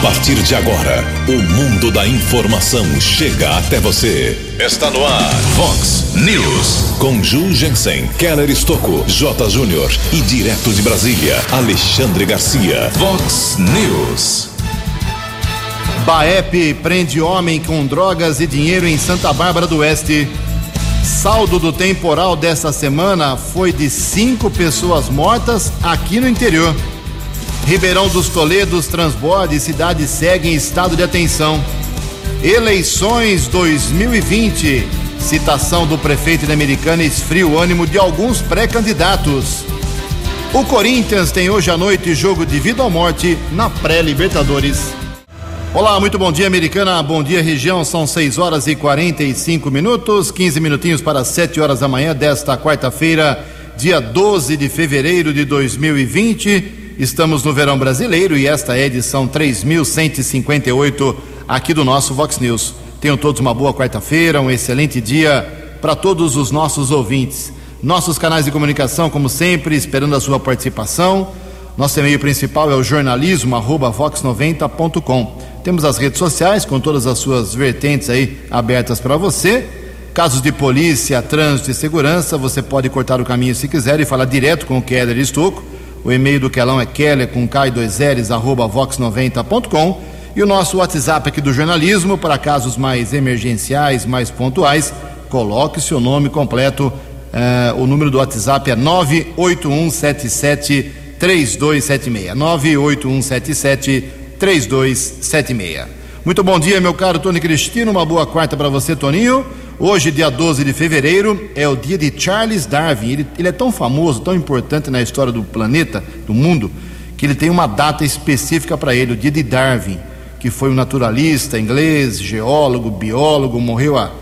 A partir de agora, o mundo da informação chega até você. Está no ar, Fox News. Com Ju Jensen, Keller Estocco, J. Júnior e direto de Brasília, Alexandre Garcia. Fox News. Baep prende homem com drogas e dinheiro em Santa Bárbara do Oeste. Saldo do temporal desta semana foi de cinco pessoas mortas aqui no interior. Ribeirão dos Toledos, transborde e cidade seguem em estado de atenção. Eleições 2020. Citação do prefeito de Americana esfria o ânimo de alguns pré-candidatos. O Corinthians tem hoje à noite jogo de vida ou morte na pré-Libertadores. Olá, muito bom dia, Americana. Bom dia, região. São 6 horas e 45 minutos, 15 minutinhos para 7 horas da manhã desta quarta-feira, dia 12 de fevereiro de 2020. Estamos no verão brasileiro e esta é a edição 3158 aqui do nosso Vox News. Tenham todos uma boa quarta-feira, um excelente dia para todos os nossos ouvintes. Nossos canais de comunicação, como sempre, esperando a sua participação. Nosso e-mail principal é o jornalismo@vox90.com. Temos as redes sociais com todas as suas vertentes aí abertas para você. Casos de polícia, trânsito e segurança, você pode cortar o caminho se quiser e falar direto com o Keller Estocco. O e-mail do Quelão é keller com k2ls arroba vox90.com e o nosso WhatsApp aqui do jornalismo para casos mais emergenciais, mais pontuais. Coloque seu nome completo. Eh, o número do WhatsApp é 98177 3276. 98177 3276. Muito bom dia, meu caro Tony Cristino. Uma boa quarta para você, Toninho. Hoje, dia 12 de fevereiro, é o dia de Charles Darwin. Ele, ele, é tão famoso, tão importante na história do planeta, do mundo, que ele tem uma data específica para ele, o dia de Darwin, que foi um naturalista inglês, geólogo, biólogo, morreu a,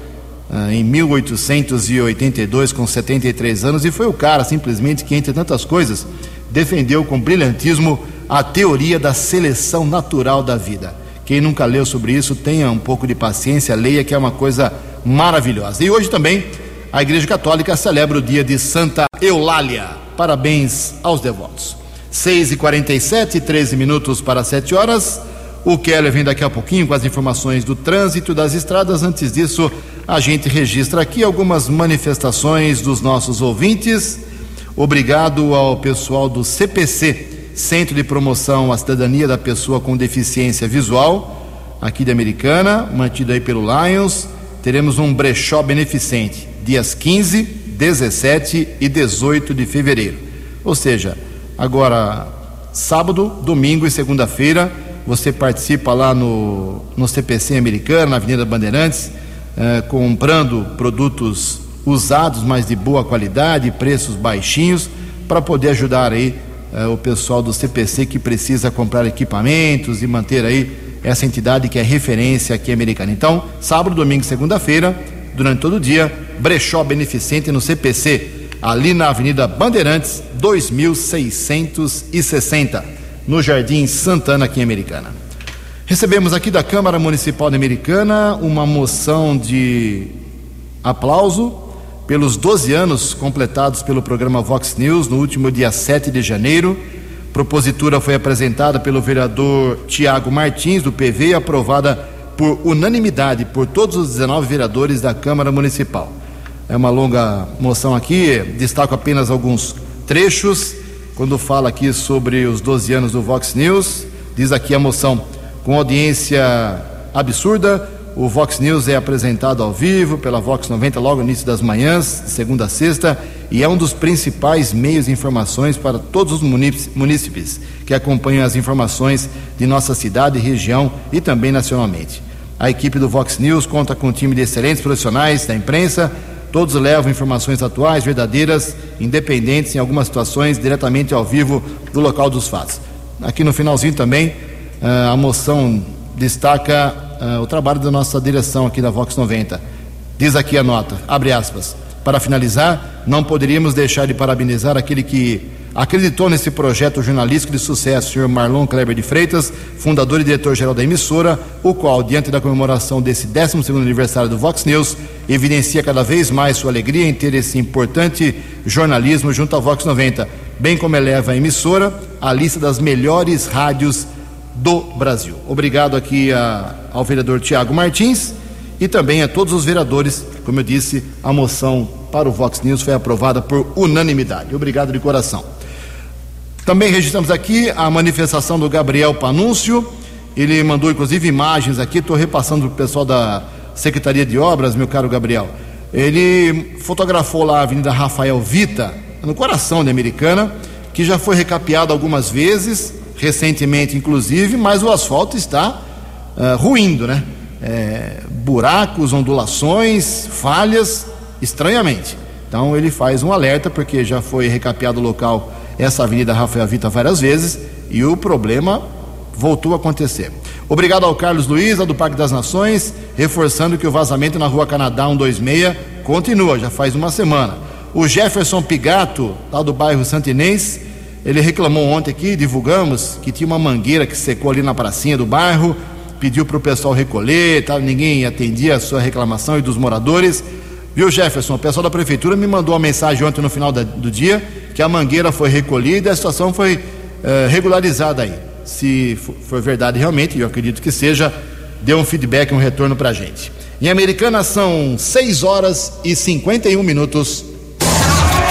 a, em 1882 com 73 anos e foi o cara, simplesmente, que, entre tantas coisas, defendeu com brilhantismo a teoria da seleção natural da vida. Quem nunca leu sobre isso, tenha um pouco de paciência, leia que é uma coisa maravilhosa. E hoje também a Igreja Católica celebra o dia de Santa Eulália. Parabéns aos devotos. 6 e 47 13 minutos para 7 horas. O Keller vem daqui a pouquinho com as informações do trânsito das estradas. Antes disso, a gente registra aqui algumas manifestações dos nossos ouvintes. Obrigado ao pessoal do CPC, Centro de Promoção à Cidadania da Pessoa com Deficiência Visual, aqui de Americana, mantido aí pelo Lions. Teremos um brechó beneficente, dias 15, 17 e 18 de fevereiro. Ou seja, agora sábado, domingo e segunda-feira, você participa lá no, no CPC Americana, na Avenida Bandeirantes, eh, comprando produtos usados, mas de boa qualidade, preços baixinhos, para poder ajudar aí é, o pessoal do CPC que precisa comprar equipamentos e manter aí essa entidade que é referência aqui americana. Então, sábado, domingo e segunda-feira, durante todo o dia, brechó beneficente no CPC, ali na Avenida Bandeirantes, 2660, no Jardim Santana, aqui em Americana. Recebemos aqui da Câmara Municipal de Americana uma moção de aplauso pelos 12 anos completados pelo programa Vox News no último dia 7 de janeiro. Propositura foi apresentada pelo vereador Tiago Martins, do PV, e aprovada por unanimidade por todos os 19 vereadores da Câmara Municipal. É uma longa moção aqui, destaco apenas alguns trechos. Quando fala aqui sobre os 12 anos do Vox News, diz aqui a moção: com audiência absurda, o Vox News é apresentado ao vivo pela Vox 90 logo no início das manhãs, de segunda a sexta, e é um dos principais meios de informações para todos os munícipes que acompanham as informações de nossa cidade, região e também nacionalmente. A equipe do Vox News conta com um time de excelentes profissionais da imprensa, todos levam informações atuais, verdadeiras, independentes, em algumas situações diretamente ao vivo do local dos fatos. Aqui no finalzinho também, ah, a moção destaca uh, o trabalho da nossa direção aqui da Vox 90. Diz aqui a nota, abre aspas. Para finalizar, não poderíamos deixar de parabenizar aquele que acreditou nesse projeto jornalístico de sucesso, o senhor Marlon Kleber de Freitas, fundador e diretor-geral da emissora, o qual, diante da comemoração desse 12 aniversário do Vox News, evidencia cada vez mais sua alegria em ter esse importante jornalismo junto à Vox 90, bem como eleva a emissora à lista das melhores rádios do Brasil. Obrigado aqui a, ao vereador Tiago Martins e também a todos os vereadores. Como eu disse, a moção para o Vox News foi aprovada por unanimidade. Obrigado de coração. Também registramos aqui a manifestação do Gabriel Panúncio. Ele mandou inclusive imagens aqui, estou repassando para o pessoal da Secretaria de Obras, meu caro Gabriel. Ele fotografou lá a Avenida Rafael Vita, no coração da Americana, que já foi recapeada algumas vezes, recentemente inclusive, mas o asfalto está uh, ruindo, né? É, buracos, ondulações, falhas, estranhamente. Então ele faz um alerta, porque já foi recapeado o local, essa Avenida Rafael Vita, várias vezes, e o problema voltou a acontecer. Obrigado ao Carlos Luiz, do Parque das Nações, reforçando que o vazamento na rua Canadá 126 continua, já faz uma semana. O Jefferson Pigato, lá do bairro Santinês, ele reclamou ontem aqui, divulgamos, que tinha uma mangueira que secou ali na pracinha do bairro, pediu para o pessoal recolher, tá? ninguém atendia a sua reclamação e dos moradores. Viu, Jefferson? O pessoal da prefeitura me mandou uma mensagem ontem no final da, do dia que a mangueira foi recolhida e a situação foi eh, regularizada aí se for verdade realmente, eu acredito que seja, dê um feedback, um retorno para a gente. Em Americana são 6 horas e 51 minutos.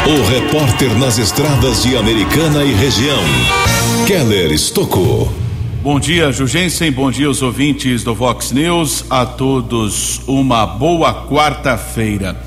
O repórter nas estradas de Americana e região, Keller Estocou. Bom dia, Jugensen. Bom dia, os ouvintes do Vox News. A todos, uma boa quarta-feira.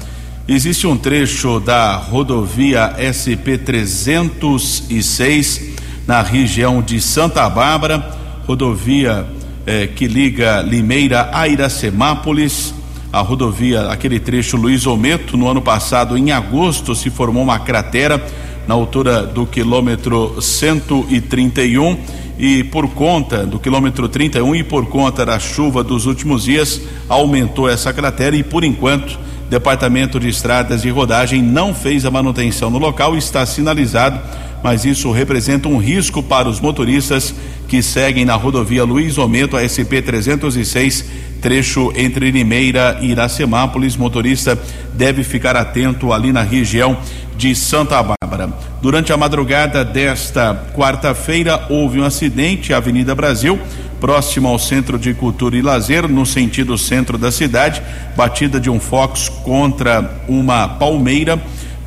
Existe um trecho da rodovia SP 306 na região de Santa Bárbara, rodovia eh, que liga Limeira a Iracemápolis, a rodovia, aquele trecho Luiz Ometo, no ano passado, em agosto, se formou uma cratera na altura do quilômetro 131 e por conta do quilômetro 31 e por conta da chuva dos últimos dias aumentou essa cratera e por enquanto Departamento de Estradas e Rodagem não fez a manutenção no local, está sinalizado mas isso representa um risco para os motoristas que seguem na rodovia Luiz Omento, a SP 306, trecho entre Limeira e Iracemápolis. Motorista deve ficar atento ali na região de Santa Bárbara. Durante a madrugada desta quarta-feira, houve um acidente, Avenida Brasil, próximo ao Centro de Cultura e Lazer, no sentido centro da cidade, batida de um Fox contra uma palmeira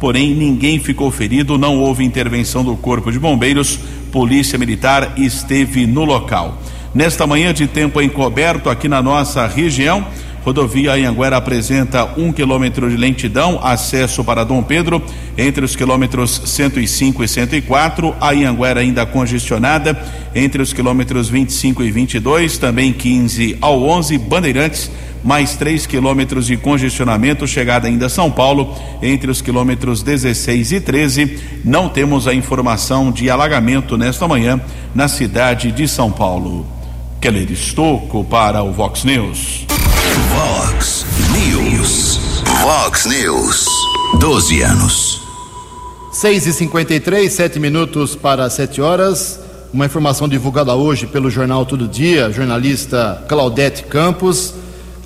porém ninguém ficou ferido, não houve intervenção do Corpo de Bombeiros, Polícia Militar esteve no local. Nesta manhã de tempo encoberto aqui na nossa região, Rodovia Anhanguera apresenta um quilômetro de lentidão, acesso para Dom Pedro, entre os quilômetros 105 e 104. A Anhanguera ainda congestionada, entre os quilômetros 25 e 22, também 15 ao 11. Bandeirantes mais 3 quilômetros de congestionamento, chegada ainda a São Paulo, entre os quilômetros 16 e 13. Não temos a informação de alagamento nesta manhã na cidade de São Paulo. Keller Estocco para o Vox News. Vox News. Vox News. 12 anos. 6 e 53 7 minutos para 7 horas. Uma informação divulgada hoje pelo jornal Todo Dia, jornalista Claudete Campos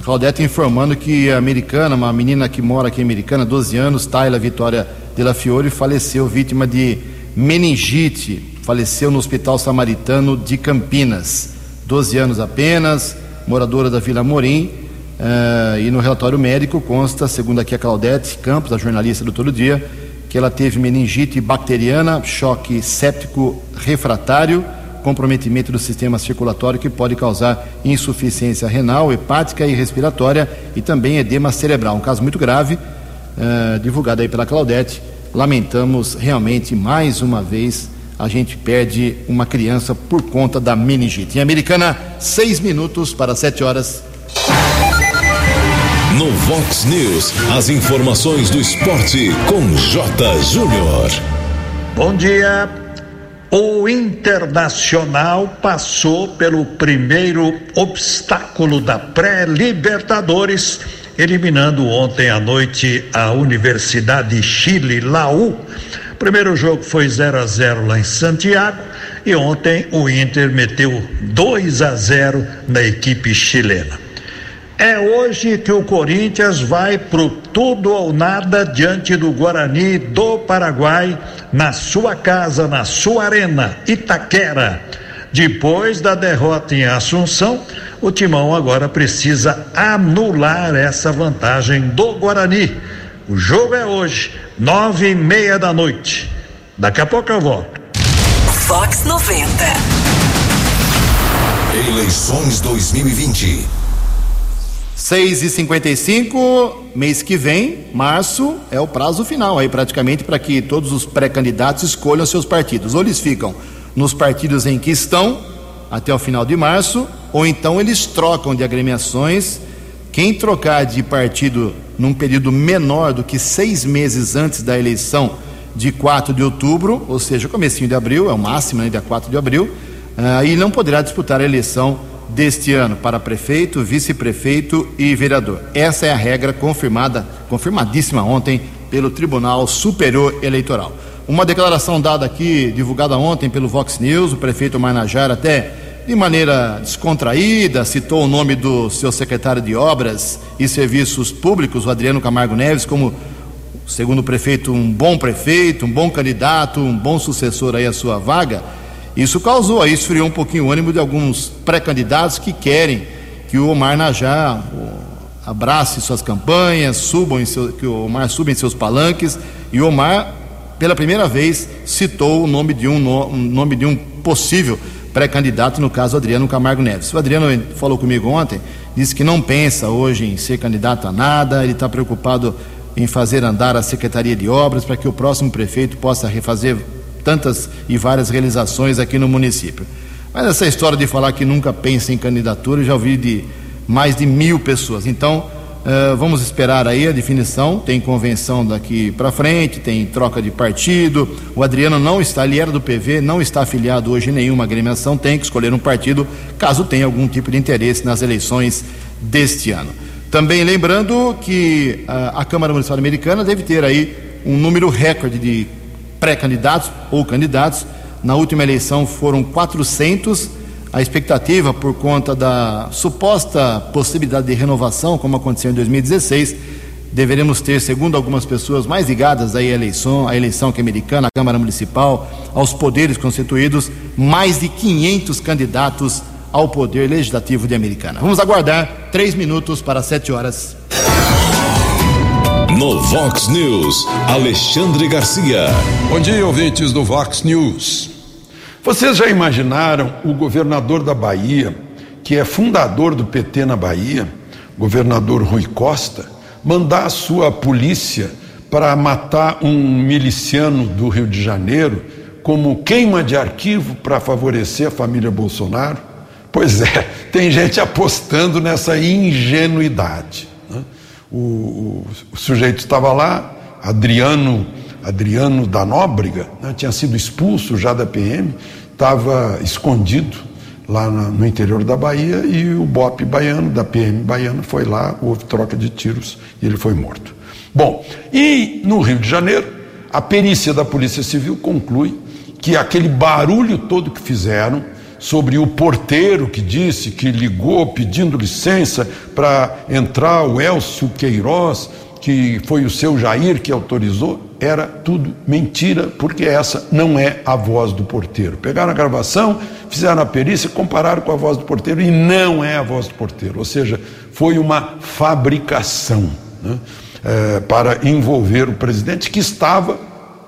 Claudete informando que a americana, uma menina que mora aqui em Americana, 12 anos, Tayla Vitória de la Fiore, faleceu vítima de meningite. Faleceu no Hospital Samaritano de Campinas. 12 anos apenas, moradora da Vila Morim. Uh, e no relatório médico consta, segundo aqui a Claudete Campos, a jornalista do Todo Dia, que ela teve meningite bacteriana, choque séptico refratário comprometimento do sistema circulatório que pode causar insuficiência renal, hepática e respiratória e também edema cerebral. Um caso muito grave, uh, divulgado aí pela Claudete. Lamentamos realmente mais uma vez a gente perde uma criança por conta da meningite. Em Americana, seis minutos para sete horas. No Vox News, as informações do esporte com J. Júnior. Bom dia. O Internacional passou pelo primeiro obstáculo da pré-Libertadores, eliminando ontem à noite a Universidade Chile Laú. O primeiro jogo foi 0 a 0 lá em Santiago e ontem o Inter meteu 2 a 0 na equipe chilena. É hoje que o Corinthians vai pro tudo ou nada diante do Guarani do Paraguai, na sua casa, na sua arena, Itaquera. Depois da derrota em Assunção, o Timão agora precisa anular essa vantagem do Guarani. O jogo é hoje, nove e meia da noite. Daqui a pouco eu volto. Fox 90. Eleições 2020. 6 e 55 mês que vem, março, é o prazo final aí praticamente para que todos os pré-candidatos escolham seus partidos. Ou eles ficam nos partidos em que estão até o final de março, ou então eles trocam de agremiações. Quem trocar de partido num período menor do que seis meses antes da eleição de 4 de outubro, ou seja, comecinho de abril, é o máximo, né, dia 4 de abril, aí não poderá disputar a eleição deste ano para prefeito, vice-prefeito e vereador. Essa é a regra confirmada, confirmadíssima ontem pelo Tribunal Superior Eleitoral. Uma declaração dada aqui, divulgada ontem pelo Vox News, o prefeito Marnajar até de maneira descontraída citou o nome do seu secretário de Obras e Serviços Públicos, o Adriano Camargo Neves, como segundo o prefeito, um bom prefeito, um bom candidato, um bom sucessor aí à sua vaga. Isso causou aí, esfriou um pouquinho o ânimo de alguns pré-candidatos que querem que o Omar Najá abrace suas campanhas, subam seu, que o Omar suba em seus palanques. E o Omar, pela primeira vez, citou o nome de um, no, nome de um possível pré-candidato, no caso Adriano Camargo Neves. O Adriano falou comigo ontem, disse que não pensa hoje em ser candidato a nada, ele está preocupado em fazer andar a Secretaria de Obras para que o próximo prefeito possa refazer tantas e várias realizações aqui no município. Mas essa história de falar que nunca pensa em candidatura, eu já ouvi de mais de mil pessoas. Então, uh, vamos esperar aí a definição. Tem convenção daqui para frente, tem troca de partido. O Adriano não está, ele era do PV, não está afiliado hoje em nenhuma agremiação, tem que escolher um partido caso tenha algum tipo de interesse nas eleições deste ano. Também lembrando que uh, a Câmara Municipal Americana deve ter aí um número recorde de pré-candidatos ou candidatos. Na última eleição foram 400. A expectativa, por conta da suposta possibilidade de renovação, como aconteceu em 2016, deveremos ter, segundo algumas pessoas mais ligadas à eleição, à eleição que é americana, à Câmara Municipal, aos poderes constituídos, mais de 500 candidatos ao poder legislativo de Americana. Vamos aguardar três minutos para sete horas. No Vox News, Alexandre Garcia. Bom dia, ouvintes do Vox News. Vocês já imaginaram o governador da Bahia, que é fundador do PT na Bahia, governador Rui Costa, mandar a sua polícia para matar um miliciano do Rio de Janeiro como queima de arquivo para favorecer a família Bolsonaro? Pois é, tem gente apostando nessa ingenuidade. Né? O, o, o, sujeito estava lá, Adriano, Adriano da Nóbrega, né? tinha sido expulso já da PM, estava escondido lá na, no interior da Bahia e o BOP baiano, da PM baiana, foi lá, houve troca de tiros e ele foi morto. Bom, e no Rio de Janeiro, a perícia da Polícia Civil conclui que aquele barulho todo que fizeram sobre o porteiro que disse que ligou pedindo licença para entrar o Elcio Queiroz, que foi o seu Jair que autorizou, era tudo mentira, porque essa não é a voz do porteiro. Pegaram a gravação, fizeram a perícia, compararam com a voz do porteiro e não é a voz do porteiro, ou seja, foi uma fabricação né, é, para envolver o presidente que estava,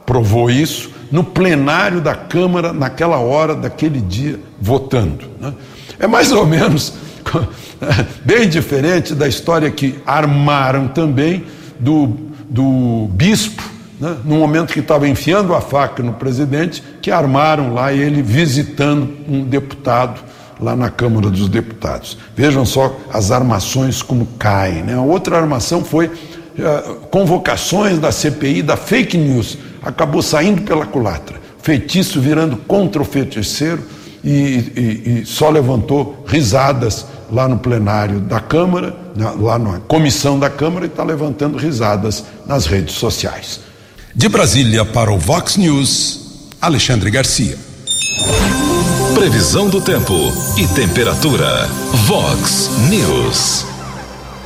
provou isso, no plenário da Câmara naquela hora, daquele dia, votando. Né? É mais ou menos bem diferente da história que armaram também do, do bispo, né? no momento que estava enfiando a faca no presidente, que armaram lá ele visitando um deputado lá na Câmara dos Deputados. Vejam só as armações como caem. Né? A outra armação foi uh, convocações da CPI da fake news acabou saindo pela culatra. Feitiço virando contra o feiticeiro e, e, e só levantou risadas lá no plenário da Câmara, lá na comissão da Câmara, e está levantando risadas nas redes sociais. De Brasília para o Vox News, Alexandre Garcia. Previsão do tempo e temperatura. Vox News.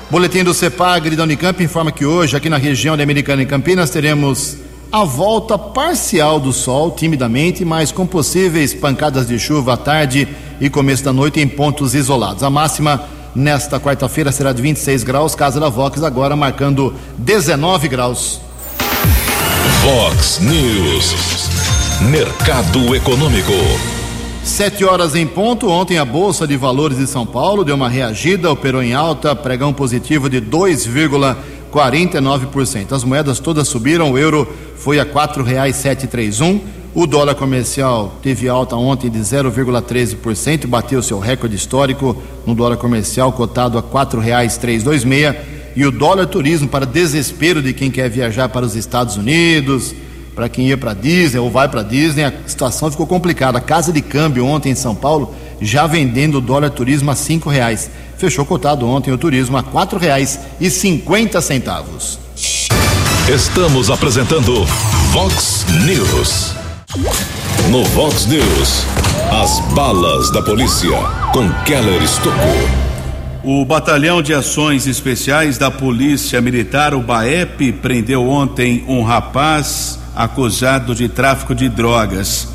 Boletim do CEPAGRE da Unicamp informa que hoje, aqui na região de Americana e Campinas, teremos a volta parcial do sol, timidamente, mas com possíveis pancadas de chuva à tarde e começo da noite em pontos isolados. A máxima nesta quarta-feira será de 26 graus, Casa da Vox agora marcando 19 graus. Vox News. Mercado Econômico. Sete horas em ponto. Ontem a Bolsa de Valores de São Paulo deu uma reagida, operou em alta, pregão positivo de 2,49%. As moedas todas subiram, o euro foi a quatro reais sete três um. O dólar comercial teve alta ontem de 0,13%, bateu seu recorde histórico no dólar comercial cotado a dois meia. E o dólar turismo para desespero de quem quer viajar para os Estados Unidos, para quem ia para Disney ou vai para Disney, a situação ficou complicada. A casa de câmbio ontem em São Paulo já vendendo o dólar turismo a cinco reais. Fechou cotado ontem o turismo a cinquenta centavos. Estamos apresentando Vox News. No Vox News, as balas da polícia com Keller Estocou. O Batalhão de Ações Especiais da Polícia Militar, o BAEP, prendeu ontem um rapaz acusado de tráfico de drogas.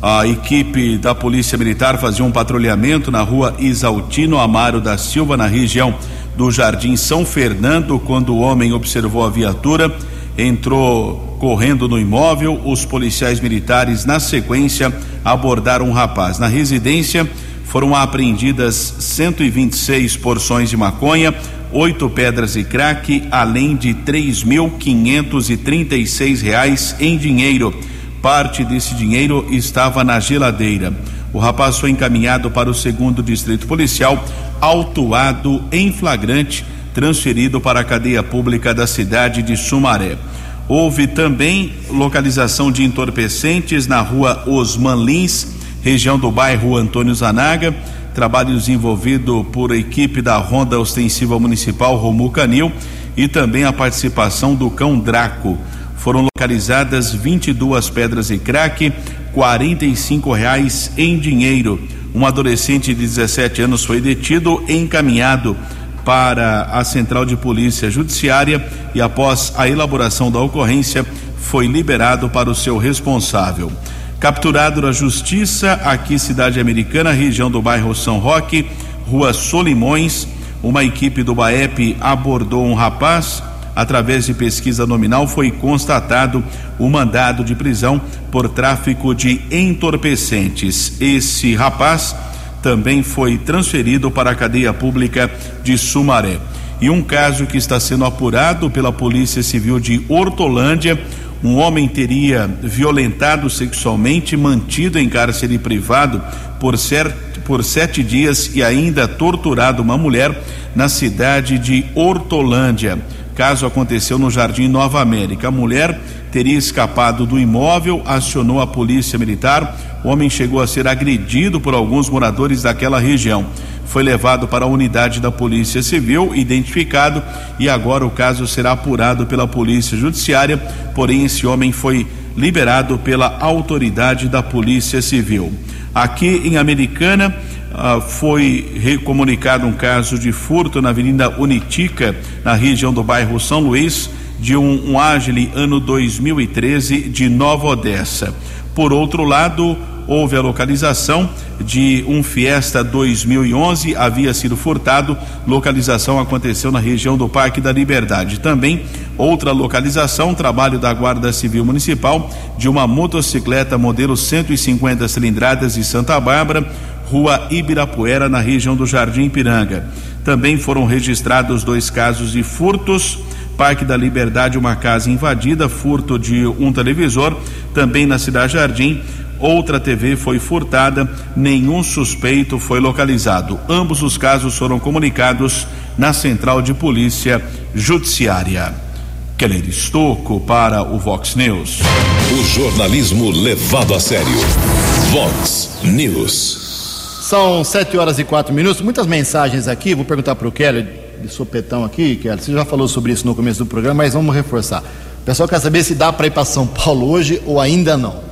A equipe da Polícia Militar fazia um patrulhamento na rua Isaltino Amaro da Silva, na região do Jardim São Fernando, quando o homem observou a viatura entrou correndo no imóvel. Os policiais militares, na sequência, abordaram um rapaz. Na residência foram apreendidas 126 porções de maconha, oito pedras de crack, além de três mil quinhentos e trinta e seis reais em dinheiro. Parte desse dinheiro estava na geladeira. O rapaz foi encaminhado para o segundo distrito policial, autuado em flagrante transferido para a cadeia pública da cidade de Sumaré. Houve também localização de entorpecentes na rua Osman Lins, região do bairro Antônio Zanaga. Trabalho desenvolvido por equipe da Ronda Ostensiva Municipal Romu Canil e também a participação do cão Draco. Foram localizadas 22 pedras de crack, 45 reais em dinheiro. Um adolescente de 17 anos foi detido e encaminhado para a Central de Polícia Judiciária e, após a elaboração da ocorrência, foi liberado para o seu responsável. Capturado na Justiça, aqui, Cidade Americana, região do bairro São Roque, Rua Solimões, uma equipe do BAEP abordou um rapaz. Através de pesquisa nominal, foi constatado o mandado de prisão por tráfico de entorpecentes. Esse rapaz também foi transferido para a cadeia pública de Sumaré. E um caso que está sendo apurado pela Polícia Civil de Hortolândia, um homem teria violentado sexualmente, mantido em cárcere privado por, por sete dias e ainda torturado uma mulher na cidade de Hortolândia. Caso aconteceu no Jardim Nova América. A mulher teria escapado do imóvel, acionou a polícia militar. O homem chegou a ser agredido por alguns moradores daquela região. Foi levado para a unidade da Polícia Civil, identificado, e agora o caso será apurado pela Polícia Judiciária. Porém, esse homem foi liberado pela autoridade da Polícia Civil. Aqui em Americana, ah, foi recomunicado um caso de furto na Avenida Unitica, na região do bairro São Luís de um, um Agile ano 2013 de Nova Odessa. Por outro lado, houve a localização de um Fiesta 2011, havia sido furtado. Localização aconteceu na região do Parque da Liberdade. Também outra localização, trabalho da Guarda Civil Municipal de uma motocicleta modelo 150 cilindradas de Santa Bárbara, Rua Ibirapuera, na região do Jardim Piranga. Também foram registrados dois casos de furtos Parque da Liberdade, uma casa invadida, furto de um televisor, também na Cidade Jardim. Outra TV foi furtada, nenhum suspeito foi localizado. Ambos os casos foram comunicados na Central de Polícia Judiciária. Keller Estocco para o Vox News. O jornalismo levado a sério. Vox News. São sete horas e quatro minutos. Muitas mensagens aqui. Vou perguntar para o Keller de sopetão aqui, Kelly. Você já falou sobre isso no começo do programa, mas vamos reforçar. O pessoal quer saber se dá para ir para São Paulo hoje ou ainda não.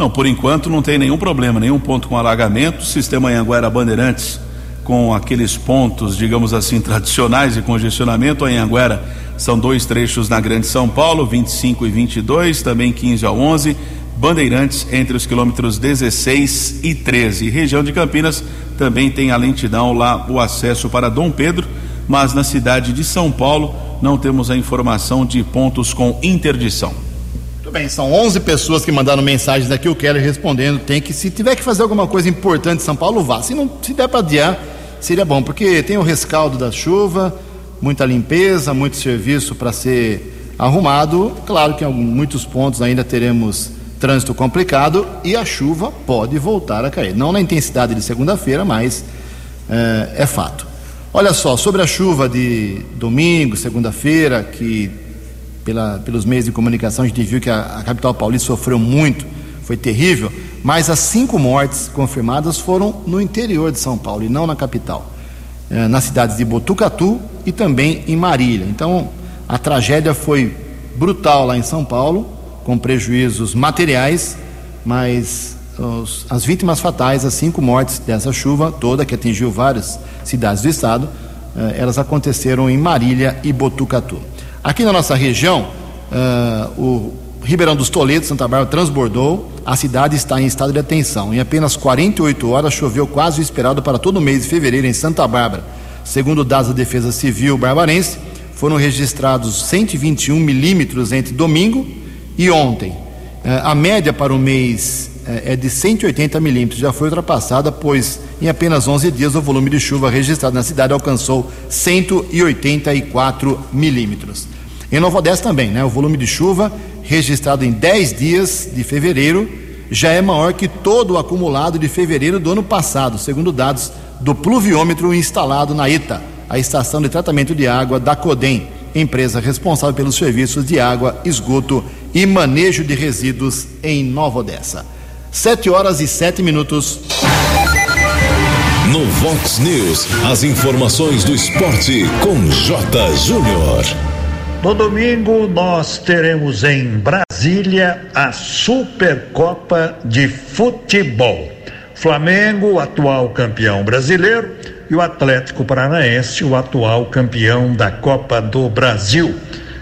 Não, por enquanto não tem nenhum problema, nenhum ponto com alagamento. Sistema Anhanguera Bandeirantes com aqueles pontos, digamos assim, tradicionais de congestionamento. Anhanguera são dois trechos na Grande São Paulo, 25 e 22, também 15 ao 11. Bandeirantes entre os quilômetros 16 e 13. Região de Campinas também tem a lentidão lá, o acesso para Dom Pedro, mas na cidade de São Paulo não temos a informação de pontos com interdição. Muito bem, são 11 pessoas que mandaram mensagens aqui, o Keller respondendo. Tem que, se tiver que fazer alguma coisa importante em São Paulo, vá. Se não se der para adiar, seria bom, porque tem o rescaldo da chuva, muita limpeza, muito serviço para ser arrumado. Claro que em muitos pontos ainda teremos trânsito complicado e a chuva pode voltar a cair. Não na intensidade de segunda-feira, mas é, é fato. Olha só, sobre a chuva de domingo, segunda-feira, que pela, pelos meios de comunicação a gente viu que a, a, capital paulista sofreu muito, foi terrível, mas as cinco mortes confirmadas foram no interior de São Paulo e não na capital, é, nas cidades de Botucatu e também em Marília. Então a tragédia foi brutal lá em São Paulo com prejuízos materiais, mas os, as vítimas fatais, as cinco mortes dessa chuva toda que atingiu várias cidades do estado, eh, elas aconteceram em Marília e Botucatu. Aqui na nossa região, eh, o Ribeirão dos Toledos, Santa Bárbara, transbordou, a cidade está em estado de atenção. Em apenas 48 horas choveu quase o esperado para todo o mês de fevereiro em Santa Bárbara. Segundo dados da Defesa Civil barbarense, foram registrados 121 milímetros entre domingo e ontem. Eh, a média para o mês é de 180 milímetros, já foi ultrapassada, pois em apenas 11 dias o volume de chuva registrado na cidade alcançou 184 milímetros. Em Nova Odessa também, né? O volume de chuva registrado em 10 dias de fevereiro já é maior que todo o acumulado de fevereiro do ano passado, segundo dados do pluviômetro instalado na ETA, a estação de tratamento de água da CODEM empresa responsável pelos serviços de água, esgoto e manejo de resíduos em Nova Odessa. Sete horas e sete minutos. No Vox News, as informações do esporte com J. Júnior. No domingo, nós teremos em Brasília a Supercopa de Futebol. Flamengo, atual campeão brasileiro, e o Atlético Paranaense, o atual campeão da Copa do Brasil.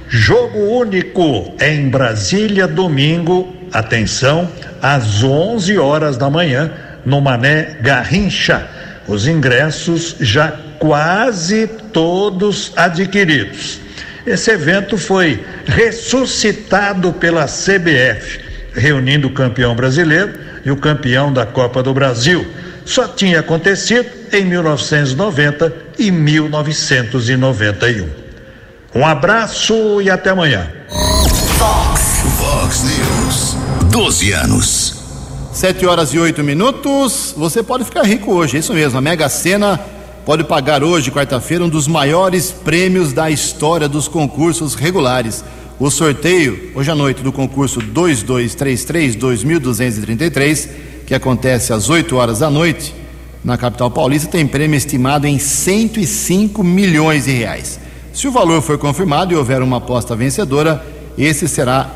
Jogo único em Brasília, domingo, atenção, às 11 horas da manhã, no Mané Garrincha. Os ingressos já quase todos adquiridos. Esse evento foi ressuscitado pela CBF, reunindo o campeão brasileiro e o campeão da Copa do Brasil só tinha acontecido em 1990 e 1991. Um abraço e até amanhã. Fox, Fox News. 12 anos. 7 horas e 8 minutos. Você pode ficar rico hoje, é isso mesmo. A Mega Sena pode pagar hoje, quarta-feira, um dos maiores prêmios da história dos concursos regulares. O sorteio, hoje à noite, do concurso 2233 2233 que acontece às 8 horas da noite na capital paulista, tem prêmio estimado em 105 milhões de reais. Se o valor for confirmado e houver uma aposta vencedora, esse será,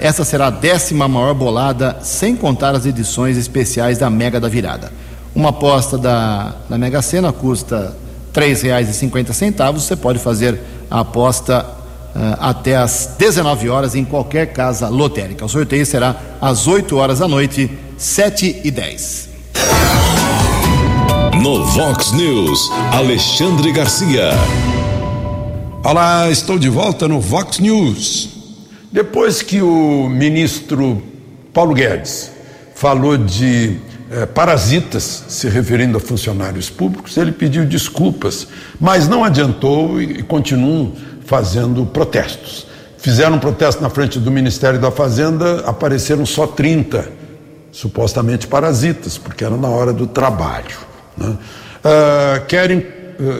essa será a décima maior bolada, sem contar as edições especiais da Mega da Virada. Uma aposta da, da Mega Sena custa R$ 3,50. Você pode fazer a aposta uh, até às 19 horas em qualquer casa lotérica. O sorteio será às 8 horas da noite 7 e 10. No Vox News, Alexandre Garcia. Olá, estou de volta no Vox News. Depois que o ministro Paulo Guedes falou de eh, parasitas se referindo a funcionários públicos, ele pediu desculpas, mas não adiantou e, e continuam fazendo protestos. Fizeram um protesto na frente do Ministério da Fazenda, apareceram só 30 supostamente parasitas, porque era na hora do trabalho. Né? Uh, querem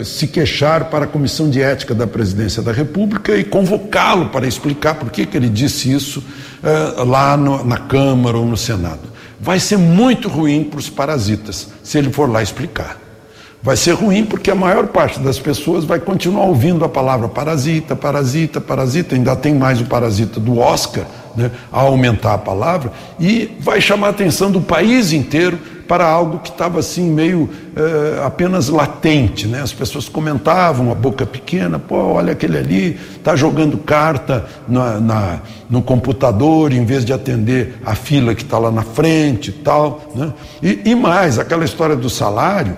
se queixar para a Comissão de Ética da Presidência da República e convocá-lo para explicar por que, que ele disse isso uh, lá no, na Câmara ou no Senado. Vai ser muito ruim para os parasitas se ele for lá explicar. Vai ser ruim porque a maior parte das pessoas vai continuar ouvindo a palavra parasita, parasita, parasita. Ainda tem mais o parasita do Oscar, né, a aumentar a palavra, e vai chamar a atenção do país inteiro para algo que estava assim meio eh, apenas latente, né? As pessoas comentavam, a boca pequena, pô, olha aquele ali, está jogando carta na, na, no computador em vez de atender a fila que está lá na frente e tal, né? E, e mais, aquela história do salário,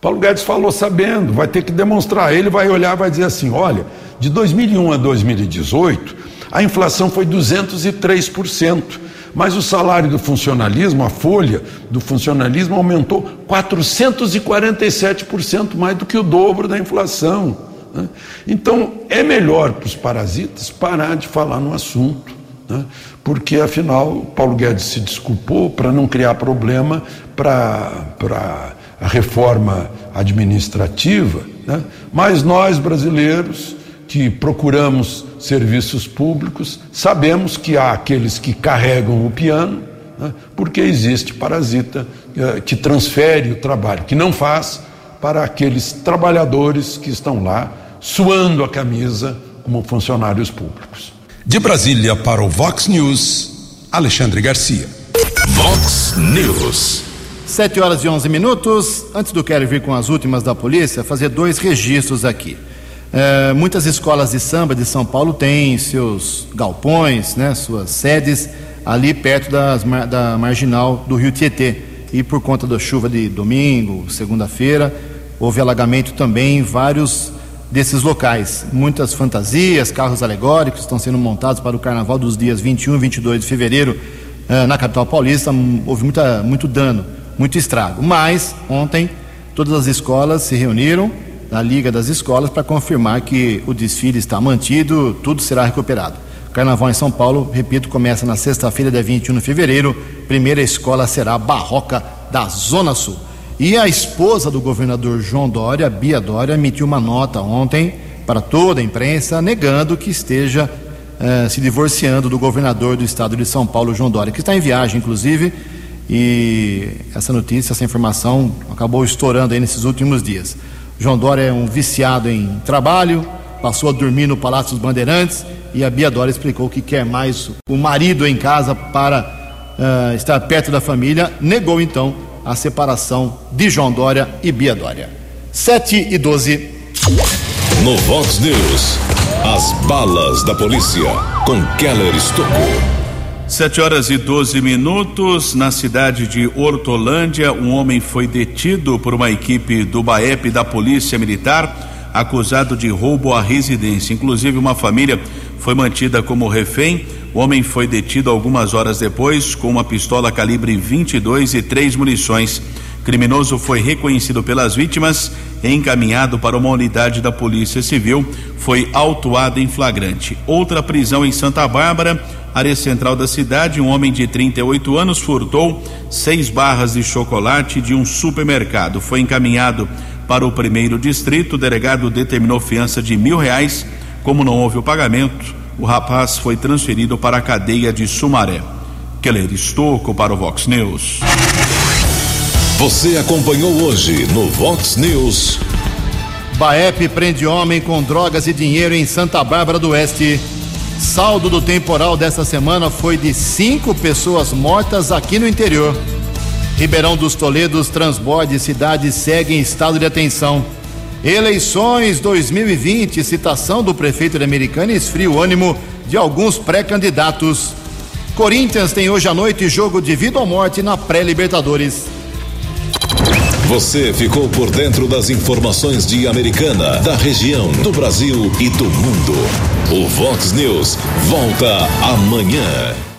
Paulo Guedes falou sabendo, vai ter que demonstrar. Ele vai olhar, vai dizer assim: olha, de 2001 a 2018, a inflação foi 203%, mas o salário do funcionalismo, a folha do funcionalismo, aumentou 447% mais do que o dobro da inflação. Né? Então, é melhor para os parasitas parar de falar no assunto. Né? Porque, afinal, Paulo Guedes se desculpou para não criar problema para a reforma administrativa, né? mas nós brasileiros que procuramos serviços públicos sabemos que há aqueles que carregam o piano, né? porque existe parasita eh, que transfere o trabalho que não faz para aqueles trabalhadores que estão lá suando a camisa como funcionários públicos. De Brasília para o Vox News, Alexandre Garcia. Vox News. 7 horas e 11 minutos. Antes do Quero vir com as últimas da polícia, fazer dois registros aqui. É, muitas escolas de samba de São Paulo têm seus galpões, né, suas sedes ali perto das, da marginal do Rio Tietê. E por conta da chuva de domingo, segunda-feira, houve alagamento também em vários desses locais. Muitas fantasias, carros alegóricos estão sendo montados para o carnaval dos dias 21 e 22 de fevereiro é, na capital paulista. Houve muita, muito dano muito estrago. Mas ontem todas as escolas se reuniram na Liga das Escolas para confirmar que o desfile está mantido, tudo será recuperado. O Carnaval em São Paulo, repito, começa na sexta-feira, dia 21 de fevereiro. Primeira escola será a Barroca da Zona Sul. E a esposa do governador João Dória, Bia Dória, emitiu uma nota ontem para toda a imprensa negando que esteja eh, se divorciando do governador do estado de São Paulo, João Dória, que está em viagem, inclusive e essa notícia, essa informação acabou estourando aí nesses últimos dias. João Dória é um viciado em trabalho, passou a dormir no Palácio dos Bandeirantes e a Bia Dória explicou que quer mais o marido em casa para uh, estar perto da família. Negou então a separação de João Dória e Bia Dória. 7 e 12. No Vox News, as balas da polícia com Keller Estocou. Sete horas e 12 minutos, na cidade de Hortolândia, um homem foi detido por uma equipe do BAEP da Polícia Militar, acusado de roubo à residência. Inclusive, uma família foi mantida como refém. O homem foi detido algumas horas depois com uma pistola calibre 22 e três munições. Criminoso foi reconhecido pelas vítimas e encaminhado para uma unidade da Polícia Civil. Foi autuado em flagrante. Outra prisão em Santa Bárbara área central da cidade, um homem de 38 anos furtou seis barras de chocolate de um supermercado. Foi encaminhado para o primeiro distrito. O delegado determinou fiança de mil reais. Como não houve o pagamento, o rapaz foi transferido para a cadeia de Sumaré. Keller Estocco para o Vox News. Você acompanhou hoje no Vox News. Baep prende homem com drogas e dinheiro em Santa Bárbara do Oeste. Saldo do temporal dessa semana foi de cinco pessoas mortas aqui no interior. Ribeirão dos Toledos, transborde cidade segue em estado de atenção. Eleições 2020, citação do prefeito de Americana esfria o ânimo de alguns pré-candidatos. Corinthians tem hoje à noite jogo de vida ou morte na pré-Libertadores. Você ficou por dentro das informações de Americana, da região, do Brasil e do mundo. O Vox News volta amanhã.